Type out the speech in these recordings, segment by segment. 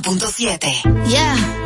91.7. Yeah. Yeah.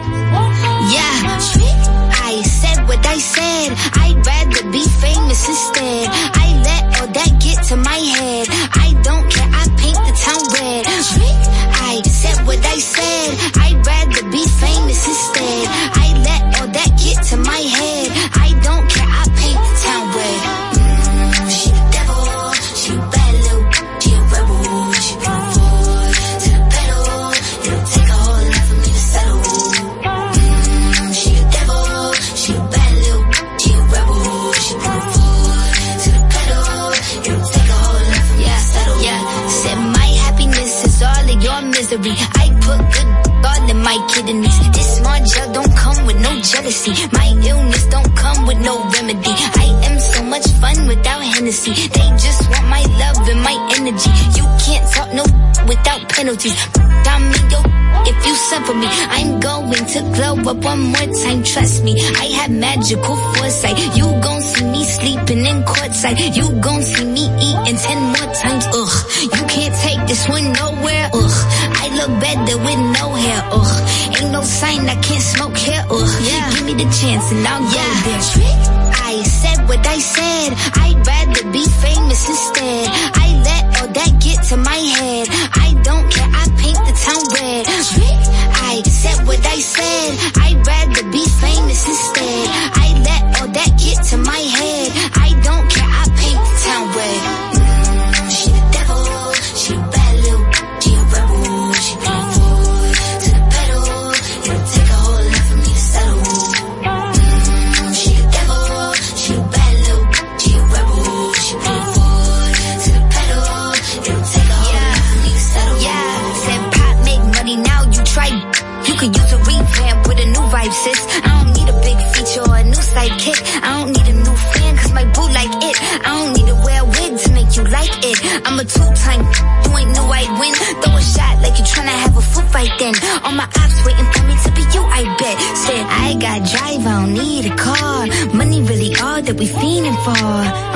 for.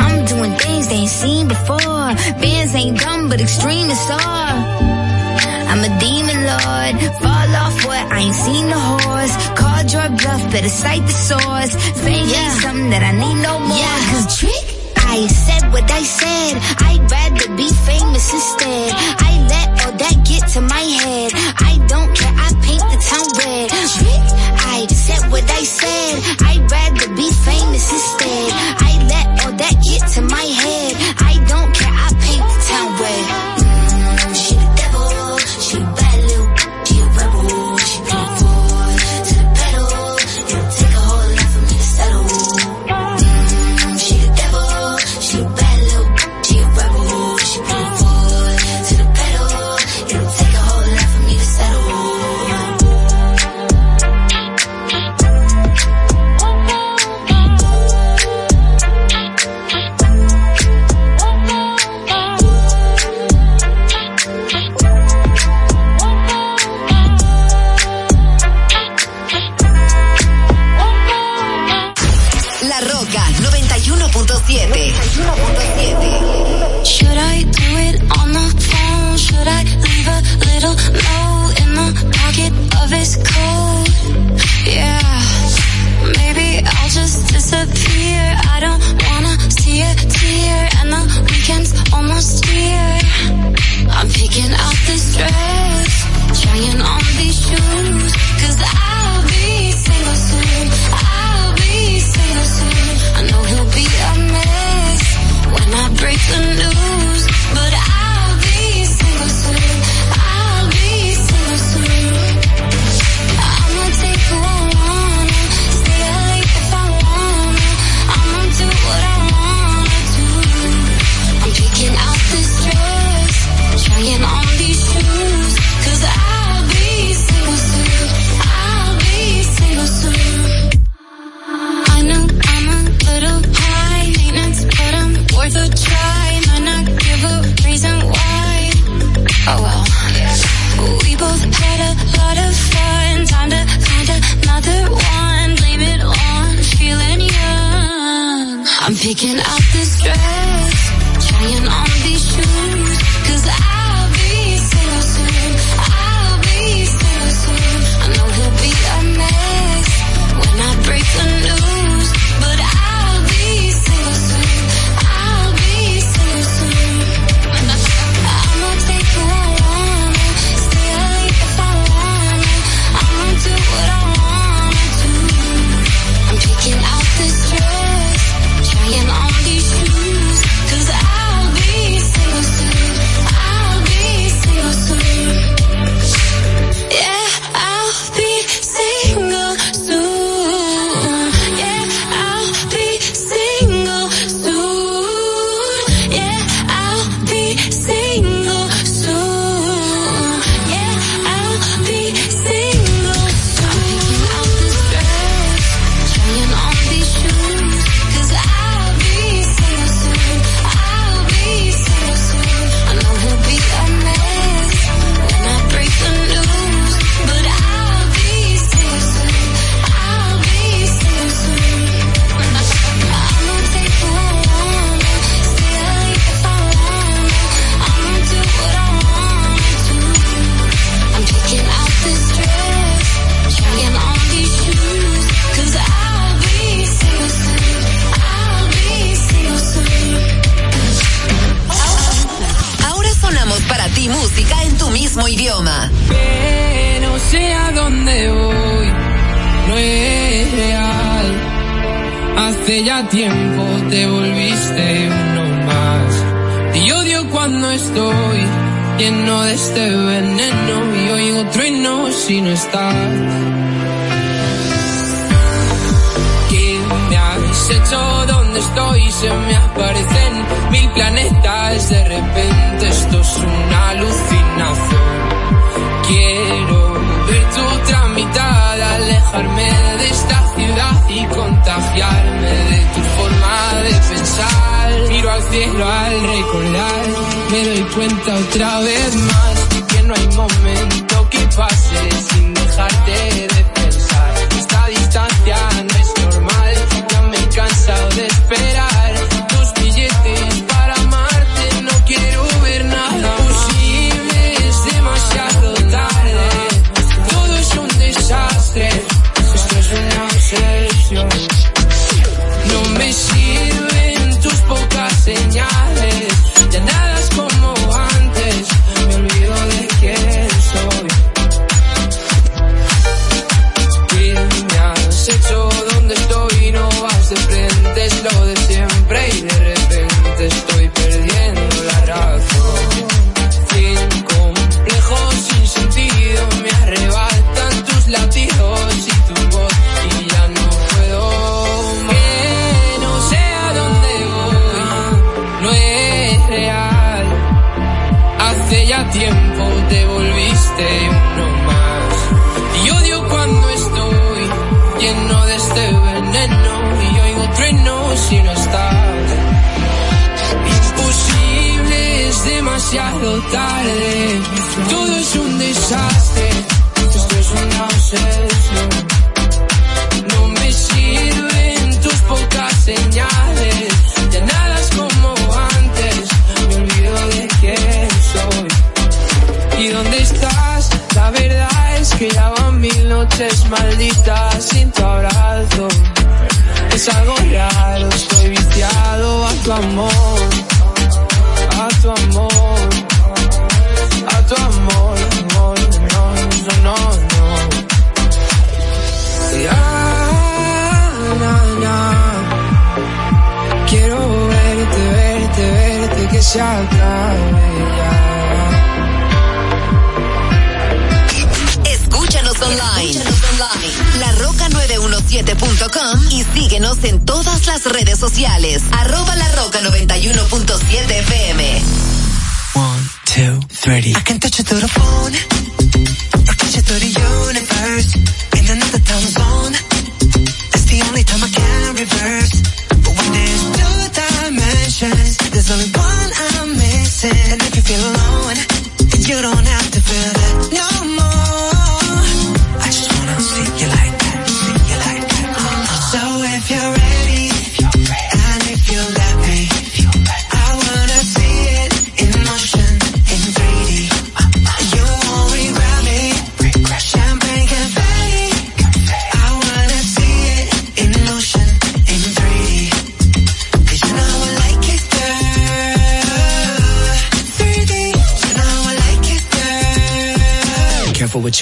I'm doing things they ain't seen before. Bands ain't dumb, but extreme is all. I'm a demon lord. Fall off what? I ain't seen the horse. Called your bluff, better cite the source. Fame yeah. ain't something that I need no more. Yeah, cause trick. I said what I said. I'd rather be famous instead. I let all that get to my head. I don't to my head.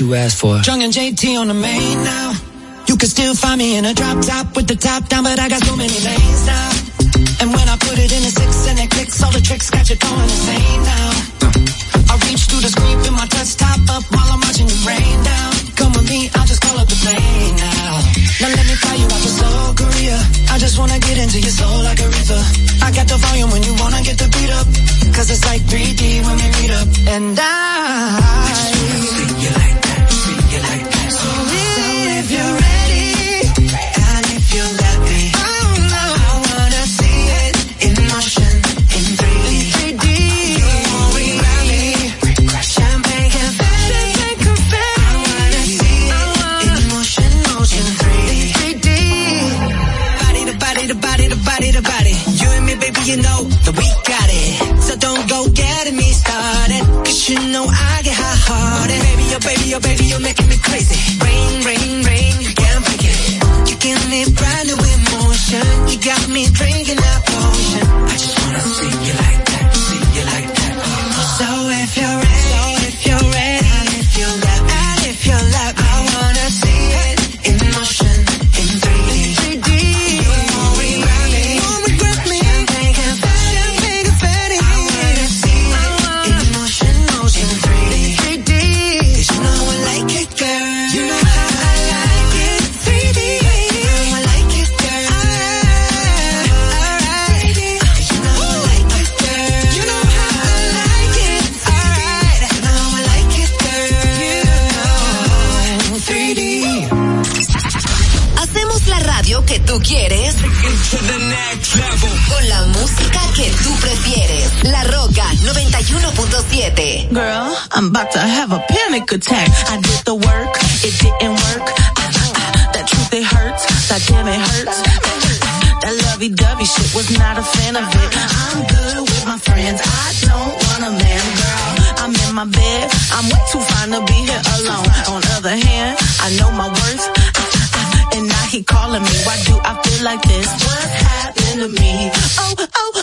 you asked for. Jung and JT on the main now. You can still find me in a drop top with the top down, but I got so many lanes now. And when I put it in a six and it clicks, all the tricks got you going insane now. I reach through the screen, put my touch top up while I'm watching the rain down. Come with me, I'll just call up the plane now. Now let me fly you out to Seoul, Korea. I just wanna get into your soul like a river. I got the volume when you wanna get the beat up. Cause it's like 3D when we meet up. And I, I see you like that, see you like that. So, so if you're ready. me crazy. Rain, rain, rain, you can't. You give me brand new emotion. You got me drinking alcohol. tú quieres. Con la música que tú prefieres. La Roca 91.7. Girl, I'm about to have a panic attack. I did the work, it didn't work. That truth, it hurts. That damn, it hurts. That lovey-dovey shit was not a fan of it. I'm good with my friends. I don't want a man, girl. I'm in my bed. I'm way too fine to be here alone. On other hand, I know my worth and now he calling me. Why do I feel like this? What happened to me? Oh, oh,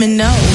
Whitman knows.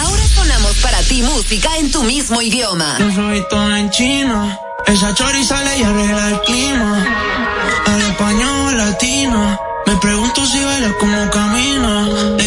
Ahora sonamos para ti música en tu mismo idioma. Yo soy todo en chino. Esa chori sale y arregla el clima. Al español latino. Me pregunto si baila como camino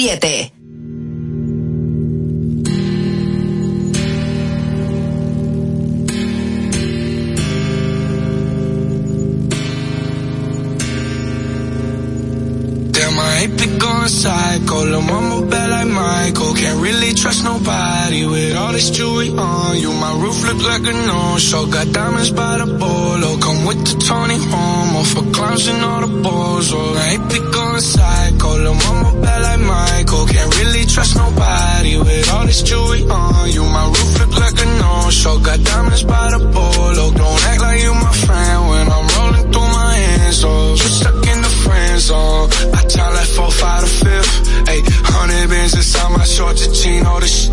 91.7. trust nobody with all this jewelry on you. My roof look like a no-show. Got diamonds by the bolo. Come with the Tony Homo for clowns and all the balls. Oh, I ain't be going psycho. Lil' mama bad like Michael. Can't really trust nobody with all this jewelry on you. My roof look like a no-show. Got diamonds by the bolo. Don't act like you my friend when I'm rolling through my hands. Oh, you stuck in the friend zone. I tell that 4, 5, to shorts, a jean, all this.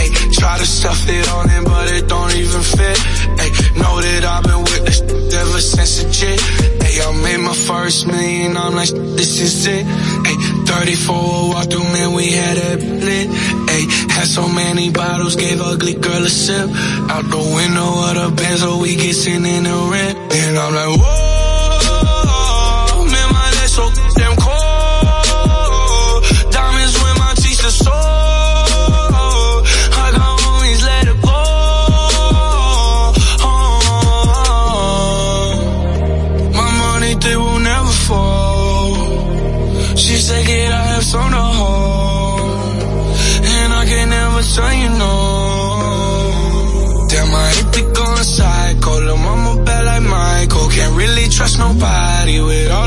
Ayy, try to stuff it on in, but it don't even fit. Ayy, know that I've been with this ever since a jit. Ayy, I made my first million, I'm like, this is it. Ayy, 34 walk through, man, we had it lit. Ayy, had so many bottles, gave ugly girl a sip. Out the window of the Benz, so we get sitting in the rent. And I'm like, whoa,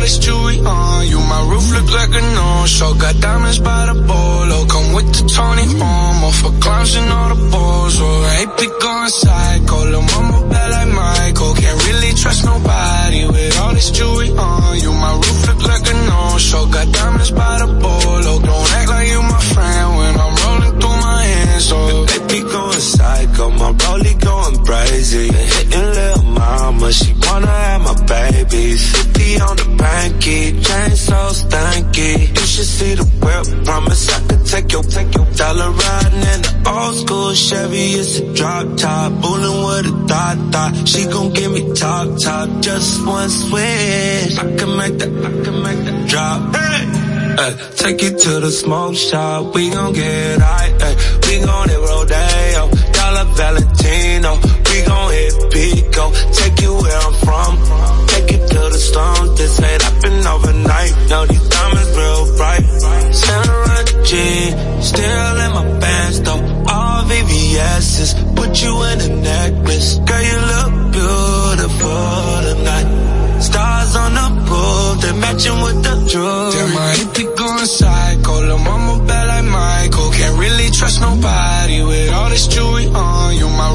this jewelry on you. My roof look like a no-show. Got diamonds by the bolo. Come with the Tony Homo for clowns and all the balls. Oh, I hate to go psycho. Lil' mama bad like Michael. Can't really trust nobody with all this jewelry on you. My roof look like a no-show. Got diamonds by the bolo. Don't act like you my friend when I'm rolling through my hands. So They be going psycho, my rollie going crazy. Hitting mama, she wanna have my babies. 50 on the banky, chain so stanky. You should see the whip, promise I could take your, take your dollar riding in the old school Chevy. It's a drop top, bullin' with a dot dot. She gon' give me top top, just one switch. I can make that, I can make that drop. Hey! Ay, take you to the smoke shop, we gon' get high, ay, we gon' hit Rodeo, oh. Dollar Valentino, we gon' hit Pico, take you where I'm from, take you to the stone, this ain't happen overnight, no these diamonds real bright, Santa G, still in my pants though, all VVS's, put you in a necklace, girl you look beautiful tonight, stars on the roof, they matching with the jewelry. Damn, hate to going psycho. Lil' mama bad like Michael. Can't really trust nobody with all this jewelry on. My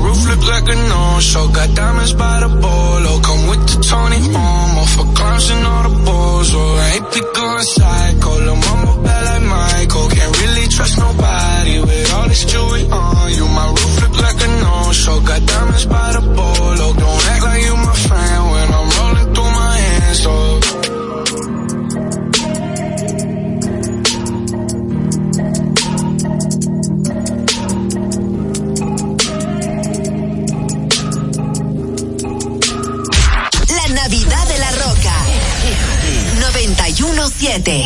roof look like a no-show. Got diamonds by the bolo. Come with the Tony Homo for clowns and all the balls. Oh, I hate to going psycho. Lil' mama bad like Michael. Can't really trust nobody with all this jewelry on 91.7.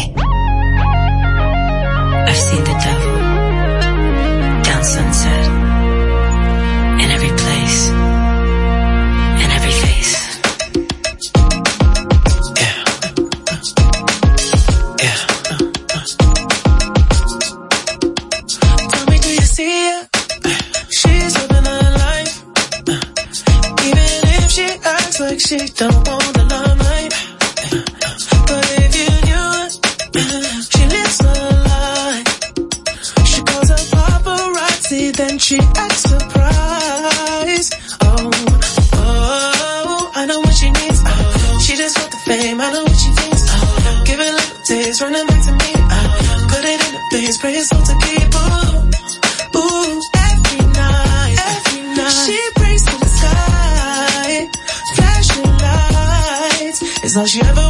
fame, I know what she thinks. Oh, give it little days, running back to me. Oh, put it in the face, pray it's all to keep. Ooh, ooh, every night, every night. She prays to the sky, flashing lights. It's all she ever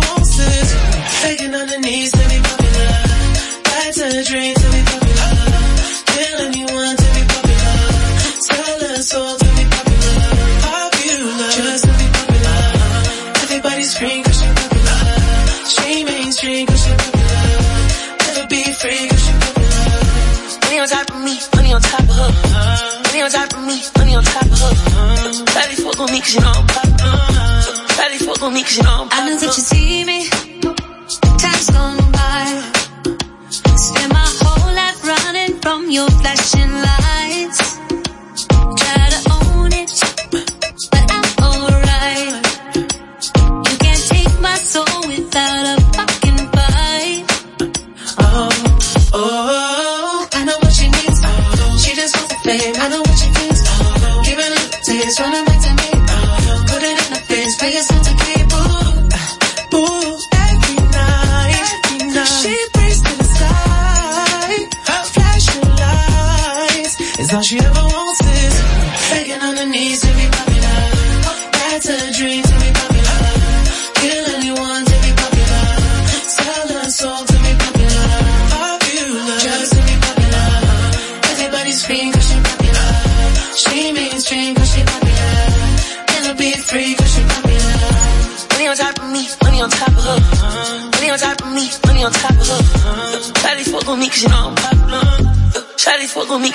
know I'm popular. Daddy fuck on me cause you know I'm I know that you see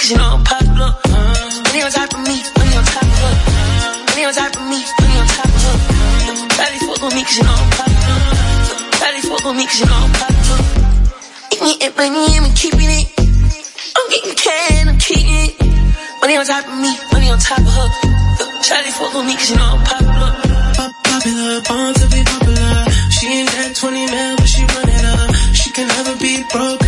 cause you know I'm popular. Money on top of me, money on top of her. Money on top of me, money on top of her. Shawty fuck on me cause you know I'm popular. Shawty fuck on me cause you know I'm popular. Eating it, money, I'm keeping it. I'm getting can, I'm keeping it. Money on top of me, money on top of her. Shawty fuck on me cause you know I'm popular. Pop popular, born to be popular. She ain't that 20 mil, but she run it up. She can never be broke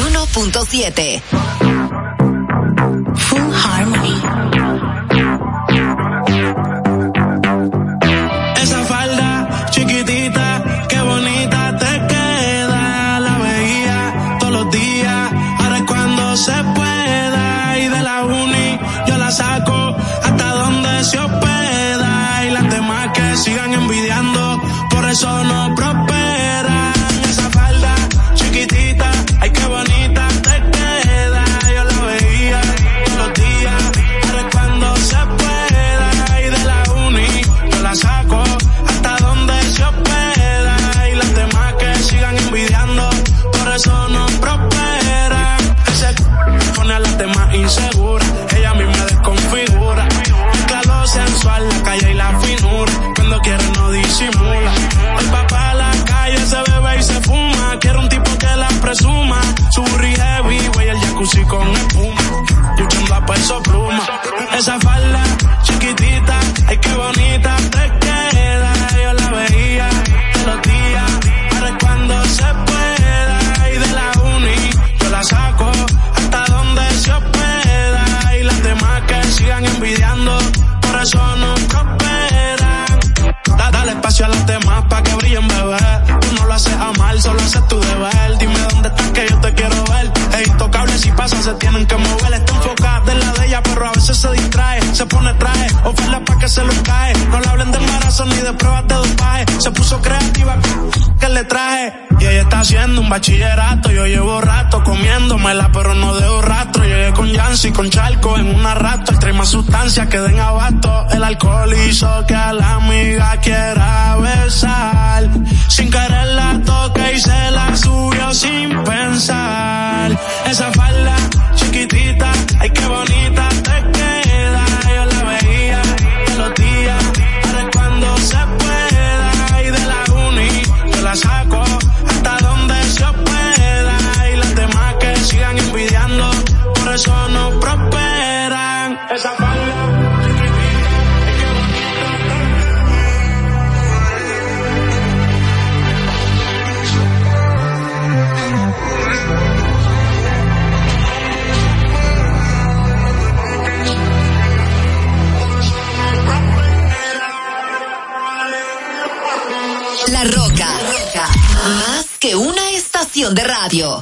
91.7. Full Harmony. Chiquitita, ay qué bonita te queda. Yo la veía todos los días, es cuando se pueda. Y de la uni yo la saco hasta donde se hospeda. Y las demás que sigan envidiando, por eso no prosperan. Da- Dale espacio a las demás pa' que brillen, bebé. Tú no lo haces a mal, solo haces tu deber. Dime dónde estás que yo te quiero ver. Es intocable si pasa, se tienen que mover. Está enfocada de pruebas de dopaje. Se puso creativa, que le traje. Y ella está haciendo un bachillerato. Yo llevo rato comiéndomela, pero no dejo rastro. Llegué con Yancy, con Charco en una rato. Trae más sustancias que den abasto. El alcohol hizo que a la amiga quiera besar. Sin querer la toque y se la subió sin pensar. Esa falda chiquitita, ay qué bonita que una estación de radio.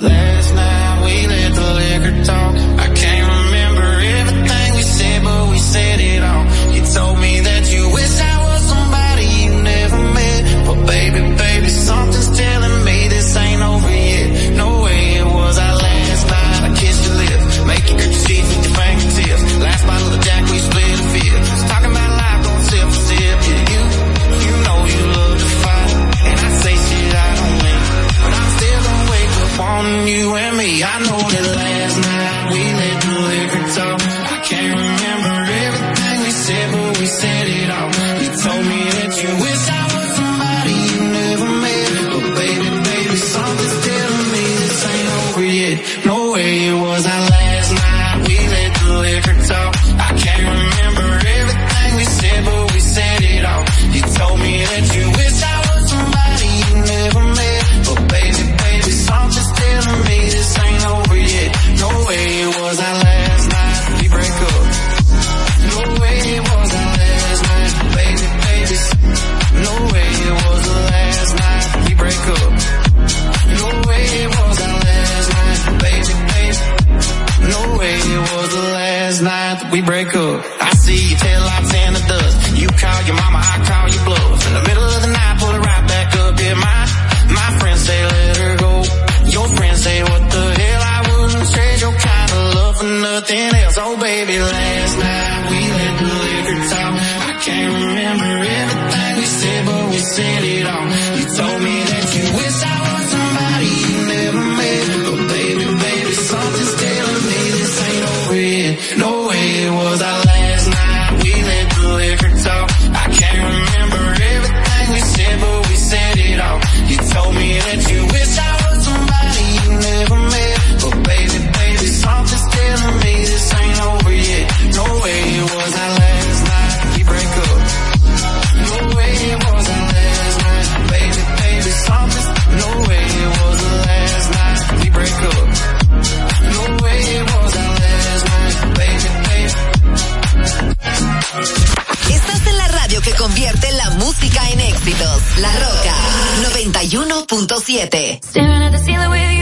91.7.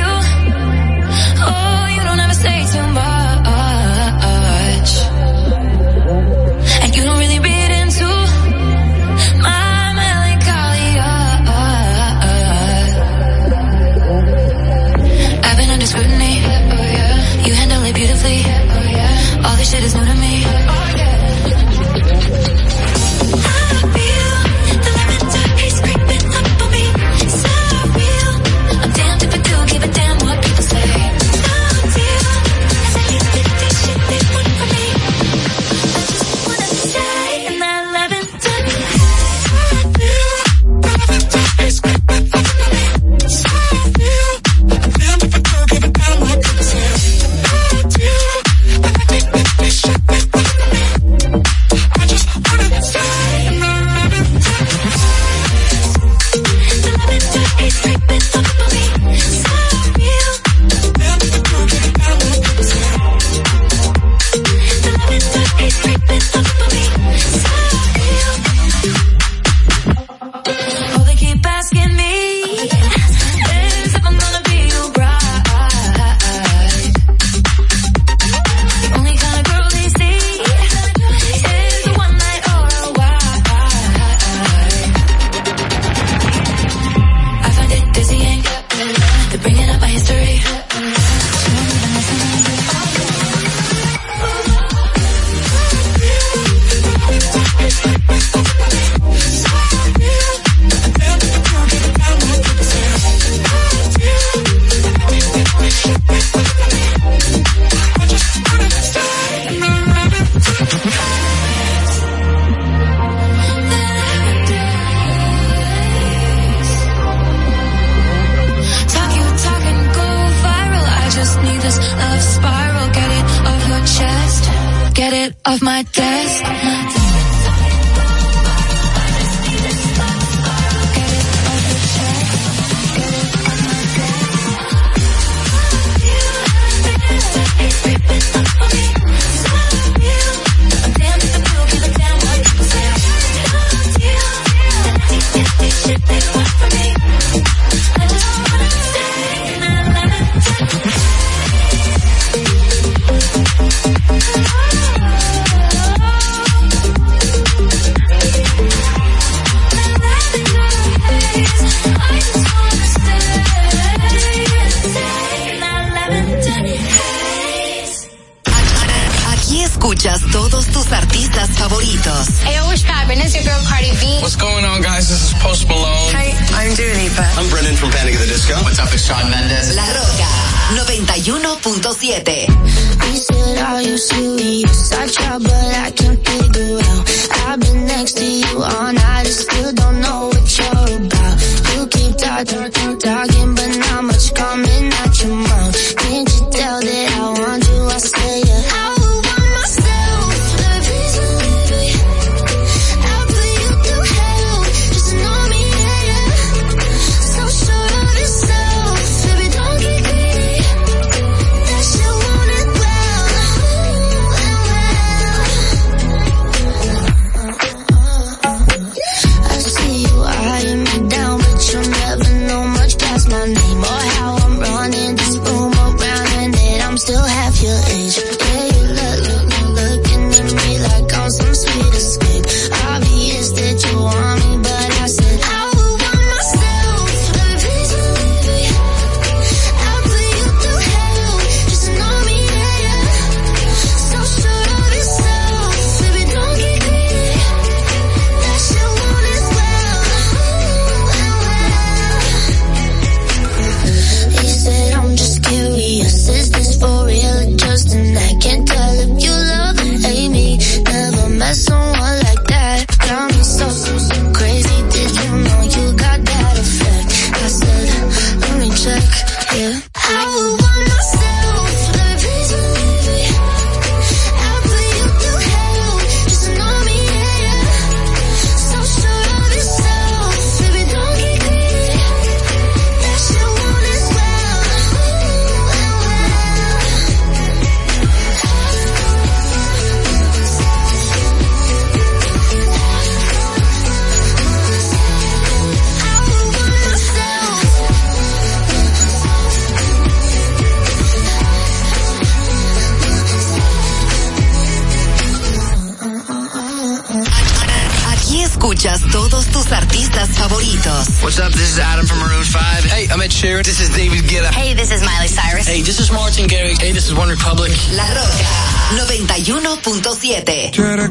of my desk.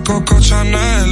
Coco Chanel.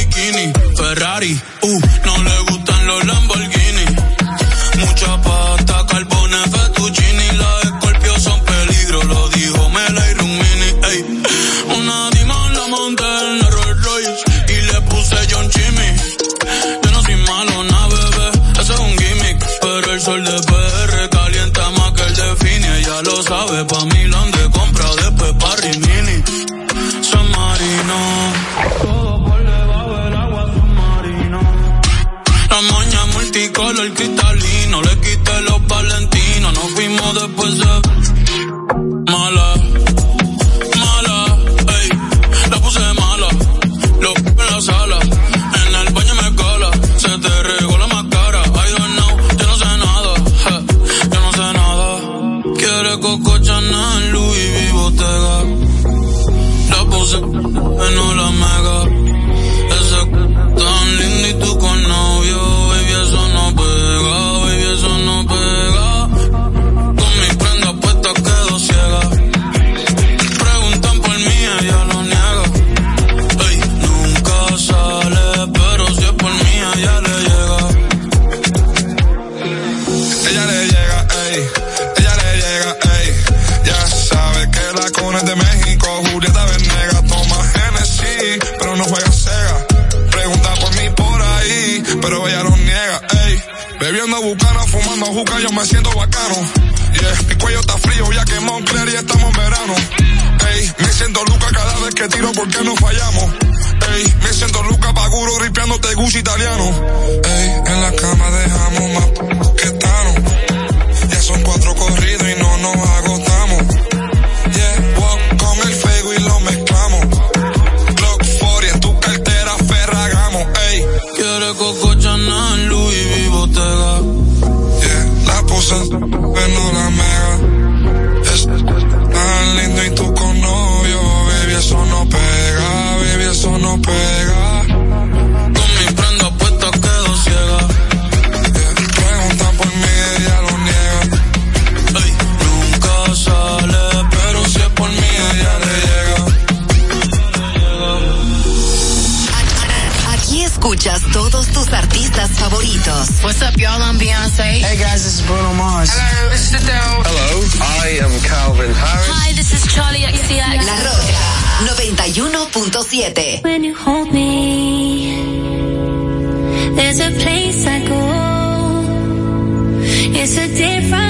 bikini, Ferrari, uh, no le gustan los Lamborghini. cosas la mega. Es tan lindo y tú con novio, baby, eso no pega, baby, eso no pega. guys. This is Bruno Mars. Hello, this is Adele. Hello, I am Calvin Harris. Hi, this is Charlie XCX. La Roca 91.7. When you hold me, there's a place I go. It's a different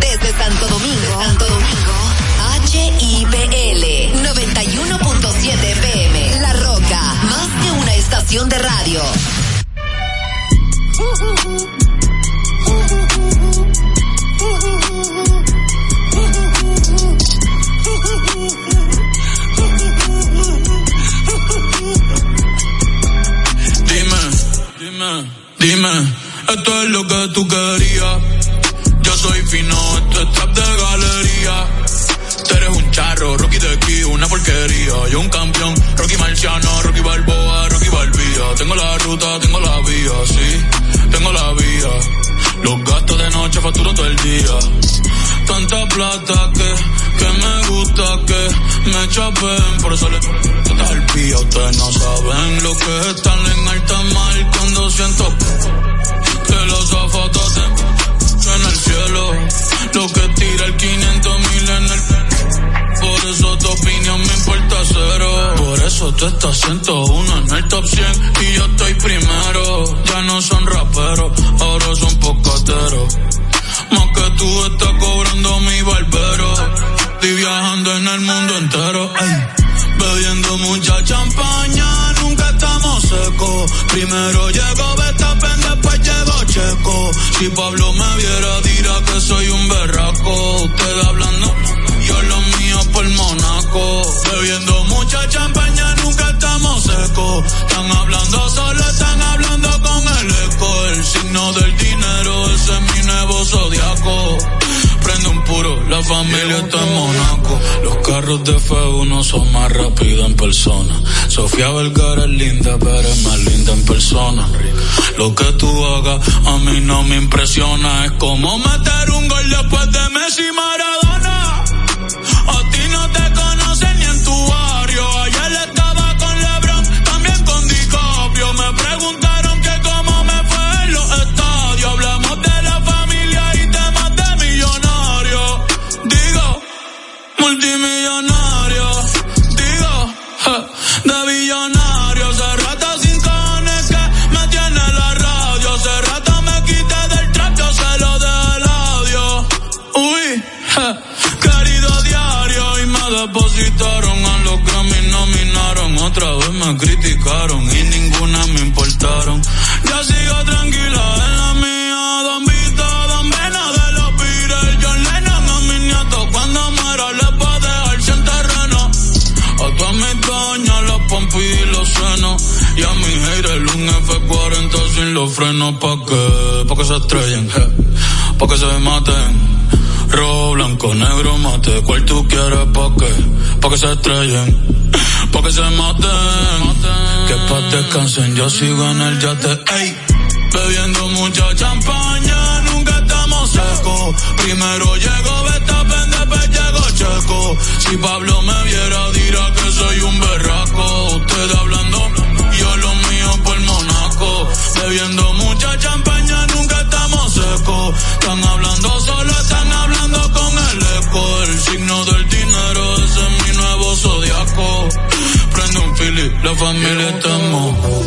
Desde Santo Domingo, Santo Domingo, HIPL 91.7 FM. La Roca, más que una estación de radio. Dime, dime, dime, esto es lo que tú querías. Soy fino, esto es trap de galería. Tú eres un charro, Rocky de aquí, una porquería. Yo un campeón, Rocky Marciano, Rocky Balboa, Rocky Balbía. Tengo la ruta, tengo la vía, sí, tengo la vía. Los gastos de noche facturo todo el día. Tanta plata que, que me gusta que me chapen. Por eso le. Ustedes no saben lo que es tú estás 101 en el top 100 y yo estoy primero. Ya no son raperos, ahora son pocateros. Más que tú estás cobrando mi barbero. Estoy viajando en el mundo entero. Ay. Bebiendo mucha champaña, nunca estamos secos. Primero llegó Betapen, después llegó Checo. Si Pablo me viera, dirá que soy un berraco. Usted hablando, yo lo mío por Monaco. Bebiendo mucha champaña, nunca estamos secos. Están hablando solo, están hablando con el eco. El signo del dinero, ese es mi nuevo zodiaco. Prende un puro, la familia está en Monaco. Los carros de F1 son más rápidos en persona. Sofía Vergara es linda, pero es más linda en persona. Lo que tú hagas a mí no me impresiona. Es como meter un gol después de Messi Maradona. pa' qué, pa' que se estrellen, pa' que se maten, que pa' descansen, yo sigo en el yate, bebiendo mucha champaña, nunca estamos secos, primero llego Betapen, después llego Checo, si Pablo me viera dirá que soy un berraco, usted hablando, yo lo mío por Monaco, bebiendo mucha champaña, la familia estamos